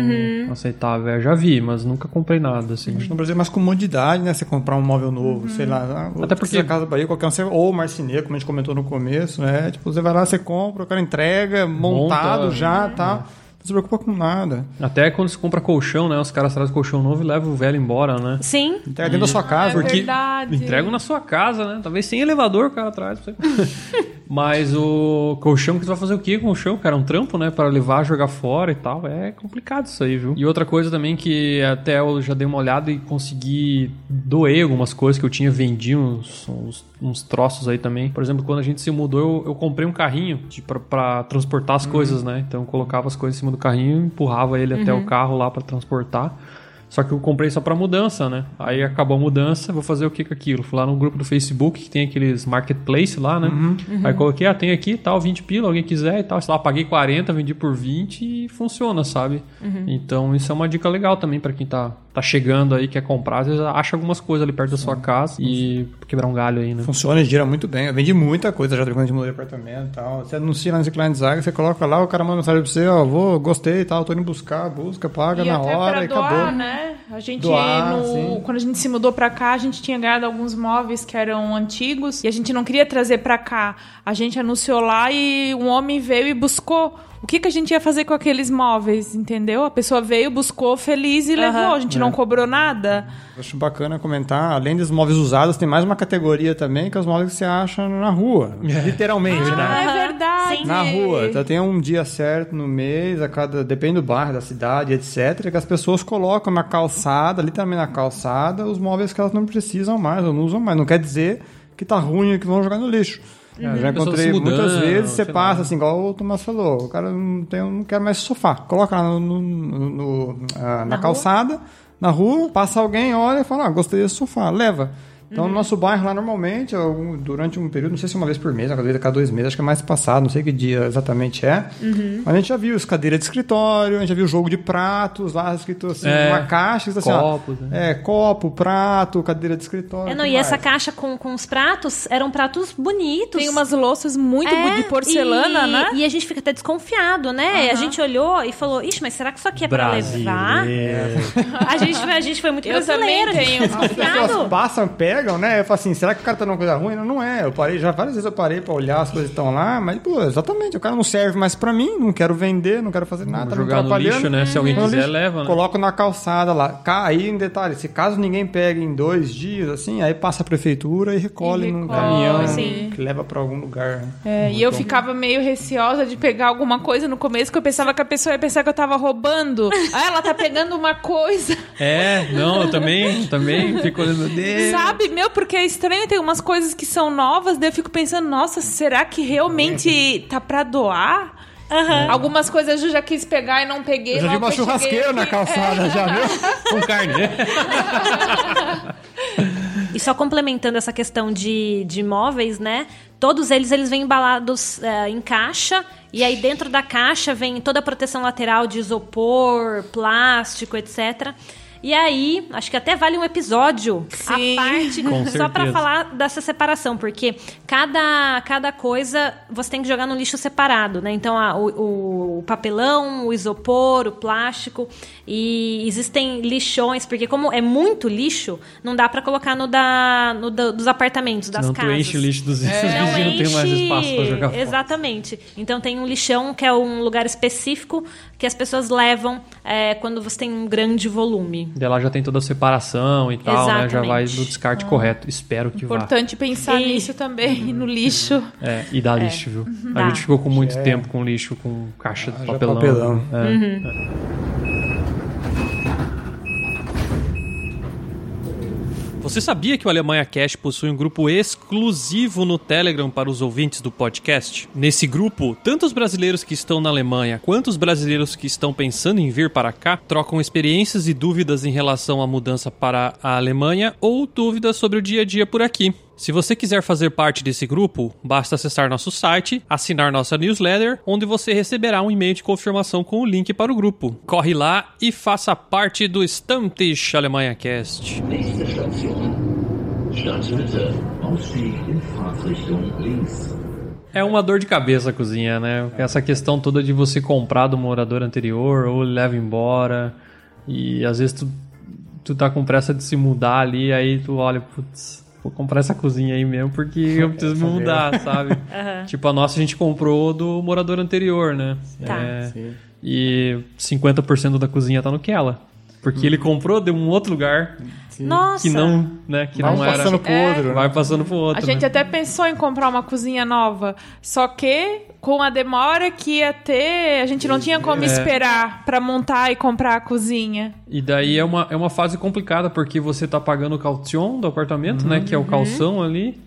aceitável é. Já vi, mas nunca comprei nada assim. Acho que no Brasil é mais comodidade, né? Você comprar um móvel novo, sei lá. ah, Uhum. Até porque a Casa Bahia, qualquer um, ou marceneiro, como a gente comentou no começo, né? Tipo, você vai lá, você compra, o cara entrega, montado Monta, já, é. Não se preocupa com nada. Até quando você compra colchão, né? Os caras trazem colchão novo e levam o velho embora, né? Sim. Entrega dentro da sua casa. é Porque verdade. entregam na sua casa, né? Talvez sem elevador o cara traz. pra você. [laughs] Mas o colchão, que você vai fazer o quê com o colchão, cara? Um trampo, né? Para levar, jogar fora e tal. É complicado isso aí, viu? E outra coisa também que até eu já dei uma olhada e consegui doer algumas coisas que eu tinha vendido, uns, uns, uns troços aí também. Por exemplo, quando a gente se mudou, eu, eu comprei um carrinho pra transportar as coisas, né? Então eu colocava as coisas em cima do carrinho, empurrava ele até o carro lá para transportar. Só que eu comprei só pra mudança, né? Aí acabou a mudança, vou fazer o que com aquilo? Fui lá no grupo do Facebook, que tem aqueles marketplace lá, né? Aí coloquei, ah, tem aqui tal, 20 pila, alguém quiser e tal. Sei lá, paguei 40, vendi por 20 e funciona, sabe? Então isso é uma dica legal também pra quem tá, tá chegando aí, quer comprar. Às vezes acha algumas coisas ali perto da sua casa e quebrar um galho aí, né? Funciona e gira muito bem. Eu vendi muita coisa já quando a gente mudou de apartamento e tal. Você anuncia lá no Kleinanzeigen, você coloca lá, o cara manda mensagem pra você, ó, vou, gostei e tal, tô indo buscar, busca, paga E na hora pra e doar, acabou. né? A gente, Doar, no- quando a gente se mudou pra cá, a gente tinha ganhado alguns móveis que eram antigos e a gente não queria trazer pra cá. A gente anunciou lá e um homem veio e buscou. O que, que a gente ia fazer com aqueles móveis, entendeu? A pessoa veio, buscou feliz e levou. A gente não cobrou nada. Acho bacana comentar, além dos móveis usados, tem mais uma categoria também, que é os móveis que você acha na rua. [laughs] Literalmente, né? Ah, é Aham, verdade. sim. Na rua, então tem um dia certo no mês, a cada depende do bairro, da cidade, etc, que as pessoas colocam na calçada, literalmente na calçada, os móveis que elas não precisam mais, ou não usam mais. Não quer dizer que tá ruim e que vão jogar no lixo. Eu já Pessoas encontrei mudando, muitas vezes, você passa lá. assim, igual o Tomás falou, o cara não, tem, não quer mais sofá. Coloca lá no, no- no- ah, na, rua? calçada, na rua, passa alguém, olha e fala, ah, gostei desse sofá, leva. Então, Uhum. no nosso bairro lá, normalmente, durante um período, não sei se uma vez por mês, cada vez a cada dois meses, acho que é mais passado, não sei que dia exatamente é. Uhum. Mas a gente já viu as cadeiras de escritório, a gente já viu jogo de pratos lá, escrito assim, É, uma caixa, assim, ó, copos, né? é, copo, prato, cadeira de escritório. É, não, e essa mais? caixa com, com os pratos eram pratos bonitos. Tem umas louças muito É, de porcelana, e, né? E a gente fica até desconfiado, né? A gente olhou e falou, ixi, mas será que isso aqui é pra levar? [laughs] A gente, foi- a gente foi muito Eu brasileiro, também tenho. As pessoas desconfiado. passam, pegam, né? Eu falo assim, será que o cara tá numa coisa ruim? Não, não é. Eu parei, já várias vezes eu parei pra olhar as coisas que estão lá, mas, pô, exatamente, o cara não serve mais pra mim, não quero vender, não quero fazer nada, jogar no lixo, né? Se alguém No quiser, lixo. leva, né? Coloco na calçada lá. Aí, em detalhe, se caso ninguém pegue em dois dias, assim, aí passa a prefeitura e recolhe E num recolhe, caminhão sim. que leva pra algum lugar. né? É, e eu ficava meio receosa de pegar alguma coisa no começo, que eu pensava que a pessoa ia pensar que eu tava roubando. Ah, ela tá pegando uma coisa. É, não, eu também, também fico olhando. meu Deus. Sabe, meu, porque é estranho, tem umas coisas que são novas, daí eu fico pensando, nossa, será que realmente tá pra doar? Algumas coisas eu já quis pegar e não peguei. Eu já vi uma churrasqueira na calçada, já viu? [laughs] Com carne? E só complementando essa questão de, de móveis, né? Todos eles, eles vêm embalados eh, em caixa. E aí dentro da caixa vem toda a proteção lateral de isopor, plástico, etc. E aí, acho que até vale um episódio Sim. à parte Com só pra certeza. falar dessa separação, porque cada, cada coisa você tem que jogar no lixo separado, né? Então, a- o, o papelão, o isopor, o plástico. E existem lixões, porque como é muito lixo, não dá pra colocar no, da, no da- dos apartamentos, das tu casas. enche o lixo dos [laughs] vizinhos, Não não tem mais enche- espaço pra jogar fora. Exatamente. Então tem um lixão que é um lugar específico que as pessoas levam é, quando você tem um grande volume. E lá já tem toda a separação e tal, né? Já vai no descarte correto. Espero que vá. Importante pensar E- nisso também, [laughs] no lixo. É, e dá lixo, viu? A Dá. gente ficou com muito É. tempo com lixo, com caixa de Haja papelão. papelão. É. Você sabia que o Alemanha Cash possui um grupo exclusivo no Telegram para os ouvintes do podcast? Nesse grupo, tanto os brasileiros que estão na Alemanha quanto os brasileiros que estão pensando em vir para cá trocam experiências e dúvidas em relação à mudança para a Alemanha ou dúvidas sobre o dia a dia por aqui. Se você quiser fazer parte desse grupo, basta acessar nosso site, assinar nossa newsletter, onde você receberá um e-mail de confirmação com o link para o grupo. Corre lá e faça parte do Stammtisch Alemanha Cast. É uma dor de cabeça a cozinha, né? Essa questão toda de você comprar do morador anterior ou leva embora. E às vezes tu, tu tá com pressa de se mudar ali, aí tu olha, putz, vou comprar essa cozinha aí mesmo porque [laughs] eu preciso me mudar, sabe? [laughs] Tipo, a nossa a gente comprou do morador anterior, né? Tá. É, Sim. e 50% da cozinha tá no Kela. Porque ele comprou de um outro lugar Nossa! que não, né, que Vai não era. passando pro É. outro. né? Vai passando pro A outro. gente né? até pensou em comprar uma cozinha nova, só que com a demora que ia ter, a gente não tinha como É. esperar pra montar e comprar a cozinha. E daí é uma, é uma fase complicada, porque você tá pagando o caution do apartamento, né? Que é o calção ali.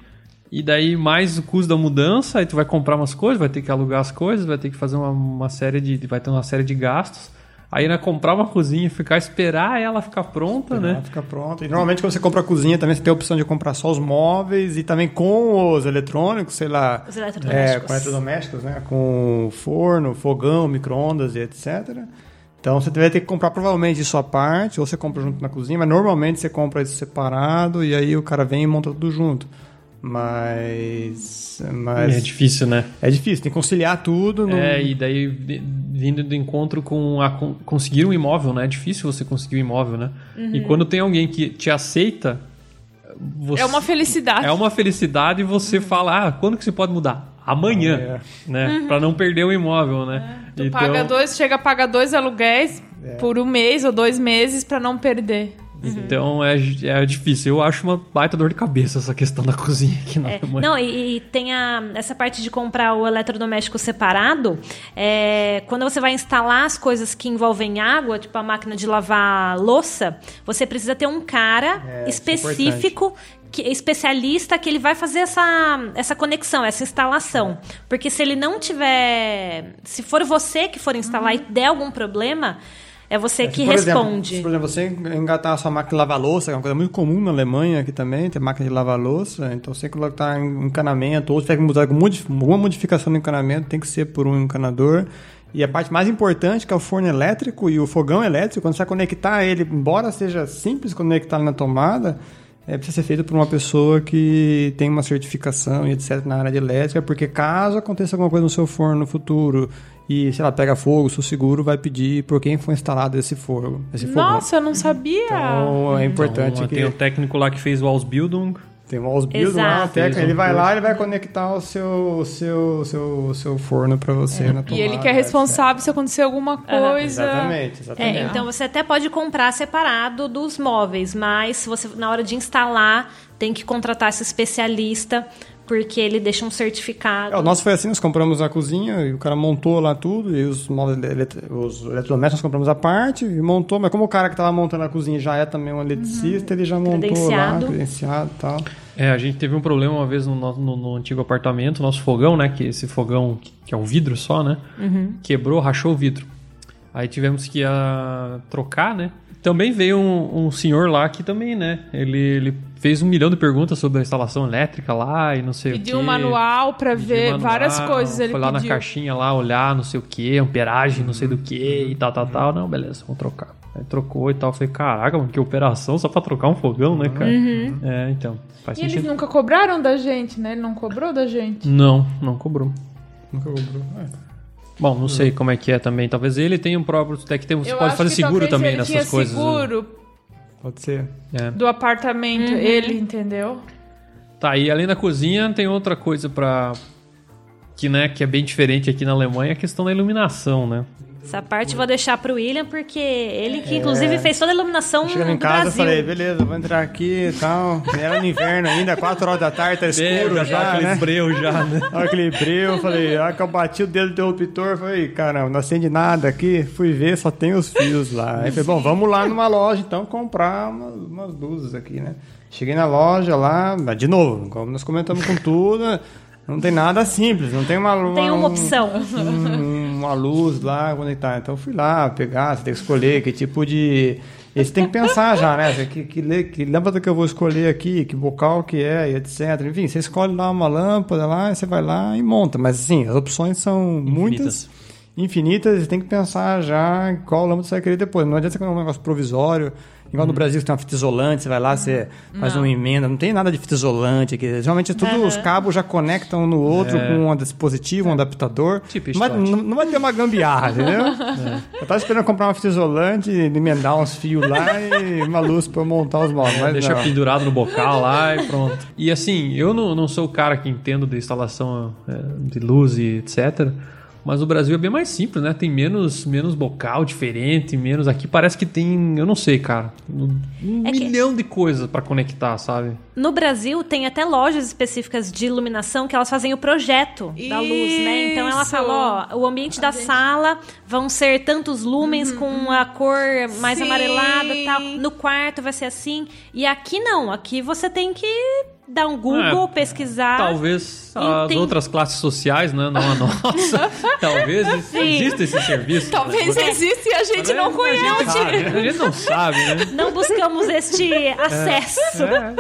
E daí mais o custo da mudança, aí tu vai comprar umas coisas, vai ter que alugar as coisas, vai ter que fazer uma, uma série de. Vai ter uma série de gastos. Aí né, comprar uma cozinha, ficar, esperar ela ficar pronta, Ela né? Fica pronto. E normalmente quando você compra a cozinha também você tem a opção de comprar só os móveis e também com os eletrônicos, sei lá. Os É, eletrodomésticos. com eletrodomésticos, né? Com forno, fogão, micro-ondas e etc. Então você vai ter que comprar provavelmente isso à parte, ou você compra junto na cozinha, mas normalmente você compra isso separado e aí o cara vem e monta tudo junto. Mas. Mas É difícil, né? é difícil, tem que conciliar tudo. no- É, e daí vi- vindo do encontro com a con- conseguir um imóvel, né? É difícil você conseguir um imóvel, né? E quando tem alguém que te aceita, você- É uma felicidade. É uma felicidade e você fala, ah, quando que você pode mudar? Amanhã, né? Pra não perder o imóvel, né? Tu paga dois, chega a pagar dois aluguéis por um mês ou dois meses pra não perder. Então é, é difícil. Eu acho uma baita dor de cabeça essa questão da [laughs] cozinha aqui na É, Alemanha. não, e, e tem a, essa parte de comprar o eletrodoméstico separado. é, quando você vai instalar as coisas que envolvem água, tipo a máquina de lavar louça, você precisa ter um cara É, é específico. Que, especialista que ele vai fazer essa, essa conexão, essa instalação. Porque se ele não tiver. Se for você que for instalar e der algum problema, é você É, que por exemplo, responde. se, por exemplo, você engatar a sua máquina de lavar louça, que é uma coisa muito comum na Alemanha aqui também, tem máquina de lavar louça, então você colocar em encanamento, ou se tiver que mudar alguma modi- alguma modificação no encanamento, tem que ser por um encanador. E a parte mais importante, que é o forno elétrico e o fogão elétrico, quando você vai conectar ele, embora seja simples conectar na tomada, é, precisa ser feito por uma pessoa que tem uma certificação e etc. na área de elétrica, porque caso aconteça alguma coisa no seu forno no futuro e, sei lá, pega fogo, o seu seguro vai pedir por quem foi instalado esse fogo. Esse fogão. Nossa, eu não sabia. Então é importante Então, que Tem o técnico lá que fez o Ausbildung. Tem um Ausbildung lá, Exato. um ele vai lá curso. e vai conectar o seu, seu, seu, seu forno para você na tomada. E ele que é responsável se acontecer alguma coisa. Exatamente, É, exatamente. então você até pode comprar separado dos móveis, mas você na hora de instalar tem que contratar esse especialista porque ele deixa um certificado. É, o nosso foi assim, nós compramos a cozinha e o cara montou lá tudo, e os móveis, elet- os eletrodomésticos nós compramos a parte e montou, mas como o cara que estava montando a cozinha já é também um eletricista, ele já montou lá, Credenciado. credenciado e tal. É, a gente teve um problema uma vez no, no- no- antigo apartamento, nosso fogão, né? Que esse fogão, que é um vidro só, né? Quebrou, rachou o vidro. Aí tivemos que ah, trocar, né? Também veio um, um senhor lá que também, né? Ele, ele fez um milhão de perguntas sobre a instalação elétrica lá e não sei o Pediu quê. um manual pra Pediu ver manual, várias coisas. Ele Foi lá pediu. na caixinha lá olhar não sei o que, amperagem, não sei do que e tal, tal, tal. Não, beleza, vamos trocar. Aí trocou e tal. Eu falei, caraca, mano, que operação só pra trocar um fogão, né, cara? É, então. Faz E eles sentido. nunca cobraram da gente, né? Ele não cobrou da gente. Não, não cobrou. Nunca cobrou. É. Bom, não sei como é que é também. Talvez ele tenha um próprio. Até que tem, você Eu pode fazer seguro também ele nessas tinha coisas. né? seguro Pode ser. É. do apartamento, ele, entendeu? Tá, e além da cozinha, tem outra coisa pra. Que, né, que é bem diferente aqui na Alemanha, a questão da iluminação, né? Essa parte eu vou deixar pro William, porque ele que inclusive fez toda a iluminação Chegando em casa, eu Brasil. falei, beleza, vou entrar aqui e tal. Era no inverno ainda, 4 horas da tarde, tá escuro já, né? breu já, né? [laughs] Olha aquele breu, eu falei, a hora que eu bati o dedo do interruptor, falei, caramba, não acende nada aqui. Fui ver, só tem os fios lá. Aí falei, bom, vamos lá numa loja então comprar umas, umas luzes aqui, né? Cheguei na loja lá, de novo, como nós comentamos com tudo, não tem nada simples, não tem uma Tem uma opção. um- uma luz lá conectar. Então eu fui lá pegar, você tem que escolher que tipo de. E você tem que pensar já, né? Que, que, que lâmpada que eu vou escolher aqui, que bocal que é, e etc. Enfim, você escolhe lá uma lâmpada lá, você vai lá e monta. Mas assim, as opções são muitas, infinitas, e você tem que pensar já em qual lâmpada você vai querer depois. Não adianta você um negócio provisório. Igual no Brasil, você tem uma fita isolante, você vai lá, você faz uma emenda. Não tem nada de fita isolante aqui. Geralmente é tudo, os cabos já conectam um no outro com um dispositivo, um adaptador. Tipo não, vai, estoque. não, não vai ter uma gambiarra, entendeu? [laughs] Eu tava esperando comprar uma fita isolante, emendar uns fios lá e uma luz pra eu montar os móveis. Mas Deixa não. pendurado no bocal lá e pronto. E assim, eu não, não sou o cara que entendo de instalação é, de luz e etc. Mas o Brasil é bem mais simples, né? Tem menos, menos bocal diferente, menos. Aqui parece que tem, eu não sei, cara, um É que- milhão de coisas pra conectar, sabe? No Brasil, tem até lojas específicas de iluminação que elas fazem o projeto da luz, né? Então ela Isso. fala, ó, o ambiente da sala vão ser tantos lumens com a cor mais Sim. amarelada e tal. No quarto vai ser assim. E aqui não, aqui você tem que dar um Google, É, pesquisar. Talvez as tem- outras classes sociais, né? Não a [laughs] nossa. Talvez exista esse serviço. Talvez né? exista e a gente não A conhece. gente, a gente não sabe, né? Não buscamos este acesso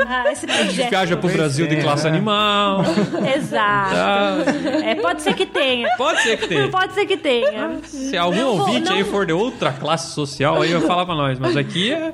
a esse A gente projeto. viaja pro Brasil de é, classe né? animal. Exato. tá? É, pode ser que tenha. Pode ser que tenha. Pode ser que tenha. Se algum Não vou- ouvinte aí não- for de outra classe social, aí vai falar pra nós. Mas aqui é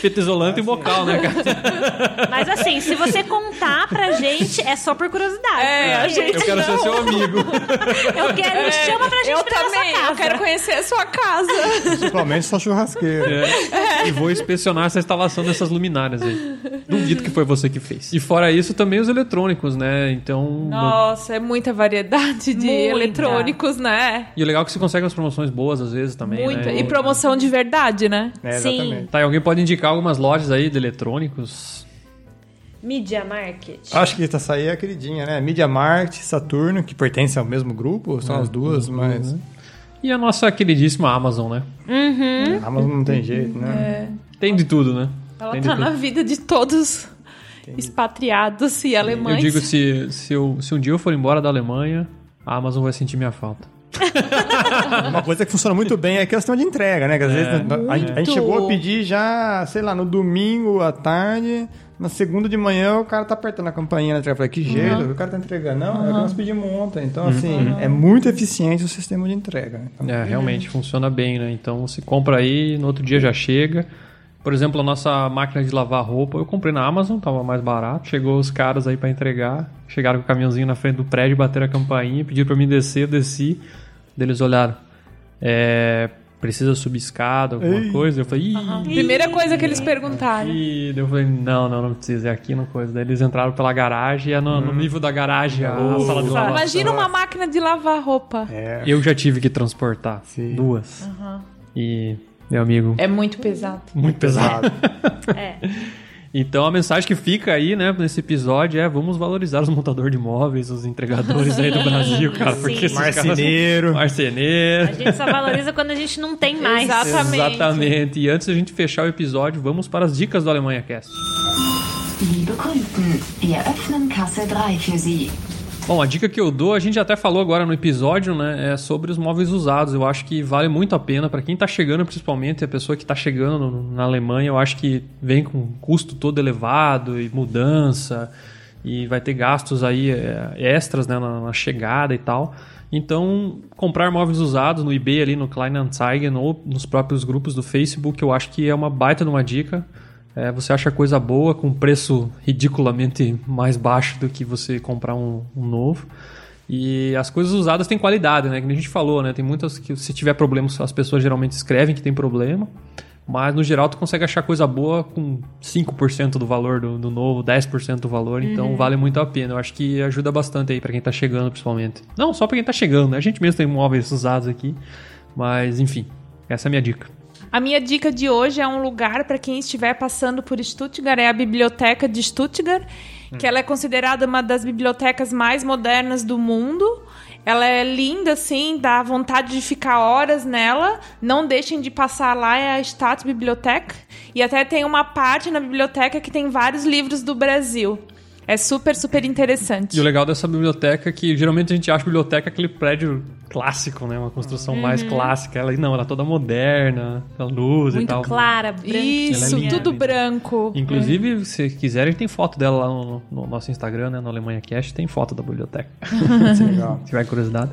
fita isolante e bocal, né, cara? Mas assim, se você contar pra gente, é só por curiosidade. É, a gente- Eu quero ser seu amigo. Eu quero, chama pra gente Eu pra também, casa. eu quero conhecer a sua casa. Principalmente só churrasqueira. É. E vou inspecionar essa instalação dessas luminárias aí. Duvido que foi você que fez. E fora isso, também os eletrônicos, né? Então. Nossa, é muita variedade de Muita. eletrônicos, né? E o legal é que você consegue umas promoções boas às vezes também. Muita. né? E promoção de verdade, né? É, Sim. Tá, e alguém pode indicar algumas lojas aí de eletrônicos? Media Market. Acho que essa aí é a queridinha, né? Media Market, Saturno, que pertence ao mesmo grupo, são as duas, mas E a nossa queridíssima Amazon, né? a Amazon não tem jeito, né? Tem de tudo, né? Ela Tem tá na vida de todos expatriados e Eu alemães. digo, se, se, eu, se um dia eu for embora da Alemanha, a Amazon vai sentir minha falta. [laughs] Uma coisa que funciona muito bem é a questão de entrega, né? Que às vezes a, a gente- chegou a pedir já, sei lá, no domingo à tarde, na segunda de manhã o cara tá apertando a campainha na entrega. Eu falei, que jeito, o cara tá entregando. Não, é que nós pedimos ontem. Então, assim, é muito eficiente o sistema de entrega. né? Então, É, realmente funciona bem, né? Então você compra aí, no outro dia já chega. Por exemplo, a nossa máquina de lavar roupa, eu comprei na Amazon, tava mais barato. Chegou os caras aí pra entregar. Chegaram com o caminhãozinho na frente do prédio, bateram a campainha, pediram pra mim descer, eu desci. Eles olharam. É, precisa subir escada, alguma Ei. coisa? Eu falei, Ih, Primeira coisa que eles perguntaram. Ih, eu falei, não, não, não precisa, é aqui no coisa. Daí eles entraram pela garagem, e é no, no nível da garagem a sala de lavação. Imagina uma máquina de lavar roupa. É, Eu já tive que transportar Sim. duas. E, meu amigo, É muito pesado. muito pesado. [laughs] É. Então a mensagem que fica aí, né, nesse episódio é vamos valorizar os montadores de imóveis, os entregadores aí do [laughs] Brasil, cara. Sim. Porque esses Marceneiro. caras... Marceneiro. A gente só valoriza quando a gente não tem mais. Exatamente. Exatamente. E antes da gente fechar o episódio, vamos para as dicas do Alemanha Cast. Liebe Kunden, wir öffnen Kasse 3 für Sie. Bom, a dica que eu dou, a gente até falou agora no episódio, né, é sobre os móveis usados. Eu acho que vale muito a pena para quem tá chegando, principalmente a pessoa que tá chegando na Alemanha, eu acho que vem com custo todo elevado e mudança e vai ter gastos aí é, extras, né, na, na chegada e tal. Então, comprar móveis usados no eBay, ali no Kleinanzeigen ou nos próprios grupos do Facebook, eu acho que é uma baita de uma dica. É, você acha coisa boa com preço ridiculamente mais baixo do que você comprar um, um novo. E as coisas usadas têm qualidade, né? Que a gente falou, né? Tem muitas que se tiver problemas, as pessoas geralmente escrevem que tem problema. Mas no geral tu consegue achar coisa boa com 5% do valor do, do novo, 10% do valor, então vale muito a pena. Eu acho que ajuda bastante aí para quem tá chegando, principalmente. Não só para quem tá chegando, né? A gente mesmo tem móveis usados aqui. Mas enfim, essa é a minha dica. A minha dica de hoje é um lugar para quem estiver passando por Stuttgart, é a Biblioteca de Stuttgart, que ela é considerada uma das bibliotecas mais modernas do mundo. Ela é linda, assim, dá vontade de ficar horas nela. Não deixem de passar lá, é a Staatsbibliothek. E até tem uma parte na biblioteca que tem vários livros do Brasil. É super, super interessante. E o legal dessa biblioteca é que geralmente a gente acha biblioteca aquele prédio clássico, né? Uma construção mais clássica. Ela não, ela é toda moderna, com luz e Muito tal. clara, branca. Isso, Ela é tudo branco. Inclusive, se quiserem, tem foto dela lá no, no nosso Instagram, né? No Alemanha Cast, tem foto da biblioteca. [laughs] Legal. Se tiver curiosidade.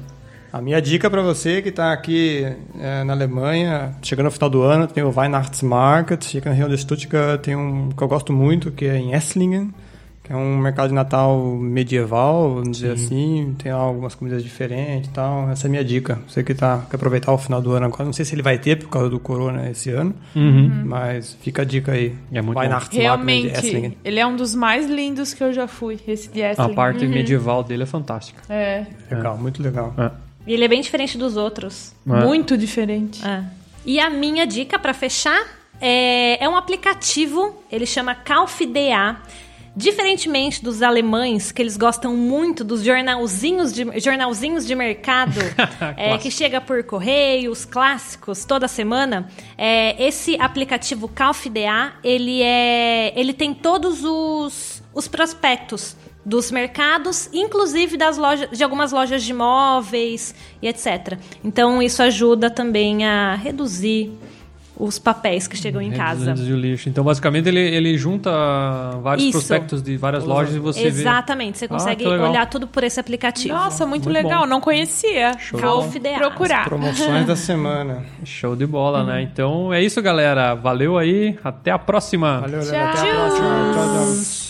A minha dica para você que está aqui é, na Alemanha, chegando no final do ano, tem o Weihnachtsmarkt, fica na região de Stuttgart, tem um que eu gosto muito, que é em Esslingen, que é um mercado de Natal medieval, vamos dizer assim, tem algumas comidas diferentes e tal. Essa é a minha dica. Você que tá, quer aproveitar o final do ano agora, não sei se ele vai ter por causa do corona esse ano, mas fica a dica aí. É muito bom. Weihnachtsmarkt de Realmente, ele é um dos mais lindos que eu já fui, esse de A Esslingen. parte medieval dele é fantástica. É, Legal, muito legal. E ele é bem diferente dos outros. É. muito diferente. É. E a minha dica pra fechar é, é um aplicativo, ele chama CalfDA. Diferentemente dos alemães, que eles gostam muito dos jornalzinhos de, jornalzinhos de mercado, [laughs] é, que chega por correio, os clássicos, toda semana, é, esse aplicativo CalfDA, ele, é, ele tem todos os, os prospectos dos mercados, inclusive das lojas, de algumas lojas de móveis e etc. Então isso ajuda também a reduzir os papéis que chegam em casa. O lixo. Então, basicamente, ele, ele junta vários Isso. prospectos de várias lojas e você vê. Exatamente, você consegue que legal. olhar tudo por esse aplicativo. Nossa, muito, Muito legal, bom. não conhecia. Show. Vou procurar. [laughs] Promoções da semana. Show de bola, né? Então é isso, galera. Valeu aí. Até a próxima. Valeu, galera. Até a próxima. Tchau, tchau.